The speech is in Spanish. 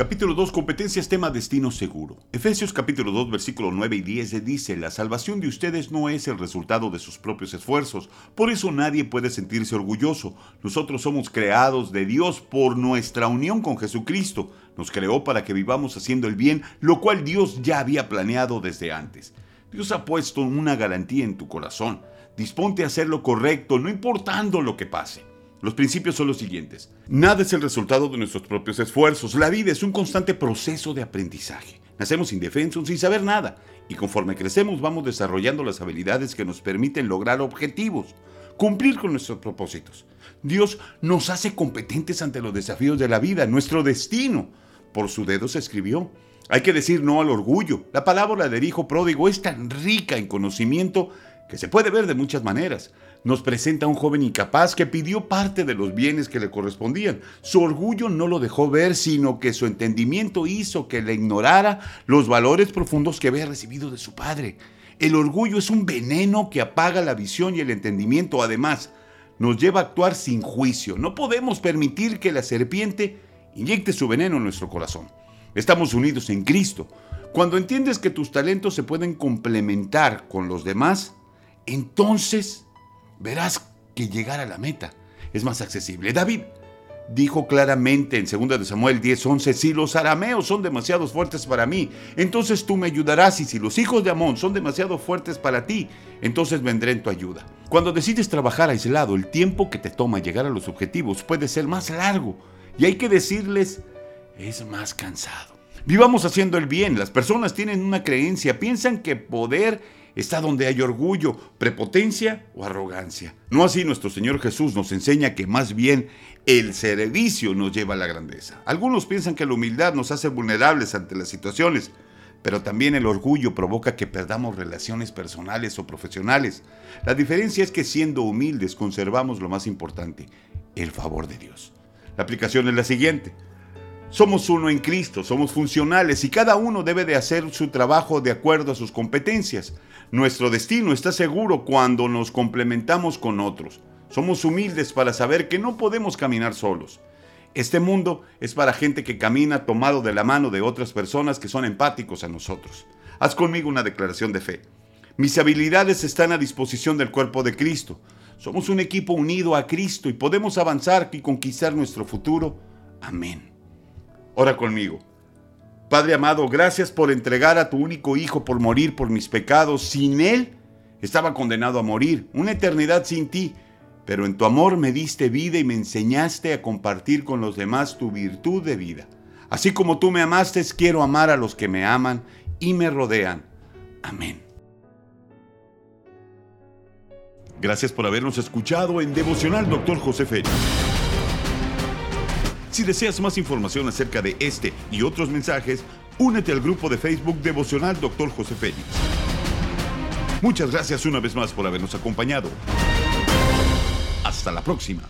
Capítulo 2, competencias, tema destino seguro. Efesios capítulo 2, versículo 9 y 10 dice, la salvación de ustedes no es el resultado de sus propios esfuerzos, por eso nadie puede sentirse orgulloso. Nosotros somos creados de Dios por nuestra unión con Jesucristo. Nos creó para que vivamos haciendo el bien, lo cual Dios ya había planeado desde antes. Dios ha puesto una garantía en tu corazón. Disponte a hacer lo correcto, no importando lo que pase. Los principios son los siguientes. Nada es el resultado de nuestros propios esfuerzos. La vida es un constante proceso de aprendizaje. Nacemos indefensos sin saber nada y conforme crecemos vamos desarrollando las habilidades que nos permiten lograr objetivos, cumplir con nuestros propósitos. Dios nos hace competentes ante los desafíos de la vida, nuestro destino. Por su dedo se escribió. Hay que decir no al orgullo. La palabra del hijo pródigo es tan rica en conocimiento que se puede ver de muchas maneras. Nos presenta a un joven incapaz que pidió parte de los bienes que le correspondían. Su orgullo no lo dejó ver, sino que su entendimiento hizo que le ignorara los valores profundos que había recibido de su padre. El orgullo es un veneno que apaga la visión y el entendimiento. Además, nos lleva a actuar sin juicio. No podemos permitir que la serpiente inyecte su veneno en nuestro corazón. Estamos unidos en Cristo. Cuando entiendes que tus talentos se pueden complementar con los demás, entonces verás que llegar a la meta es más accesible. David dijo claramente en 2 de Samuel 10:11, si los arameos son demasiado fuertes para mí, entonces tú me ayudarás y si los hijos de Amón son demasiado fuertes para ti, entonces vendré en tu ayuda. Cuando decides trabajar aislado, el tiempo que te toma llegar a los objetivos puede ser más largo y hay que decirles, es más cansado. Vivamos haciendo el bien. Las personas tienen una creencia, piensan que poder está donde hay orgullo, prepotencia o arrogancia. No así nuestro Señor Jesús nos enseña que más bien el servicio nos lleva a la grandeza. Algunos piensan que la humildad nos hace vulnerables ante las situaciones, pero también el orgullo provoca que perdamos relaciones personales o profesionales. La diferencia es que siendo humildes conservamos lo más importante, el favor de Dios. La aplicación es la siguiente. Somos uno en Cristo, somos funcionales y cada uno debe de hacer su trabajo de acuerdo a sus competencias. Nuestro destino está seguro cuando nos complementamos con otros. Somos humildes para saber que no podemos caminar solos. Este mundo es para gente que camina tomado de la mano de otras personas que son empáticos a nosotros. Haz conmigo una declaración de fe. Mis habilidades están a disposición del cuerpo de Cristo. Somos un equipo unido a Cristo y podemos avanzar y conquistar nuestro futuro. Amén. Ora conmigo. Padre amado, gracias por entregar a tu único Hijo por morir por mis pecados. Sin Él estaba condenado a morir, una eternidad sin ti. Pero en tu amor me diste vida y me enseñaste a compartir con los demás tu virtud de vida. Así como tú me amaste, quiero amar a los que me aman y me rodean. Amén. Gracias por habernos escuchado en Devocional Doctor José Félix. Si deseas más información acerca de este y otros mensajes, únete al grupo de Facebook Devocional Dr. José Félix. Muchas gracias una vez más por habernos acompañado. Hasta la próxima.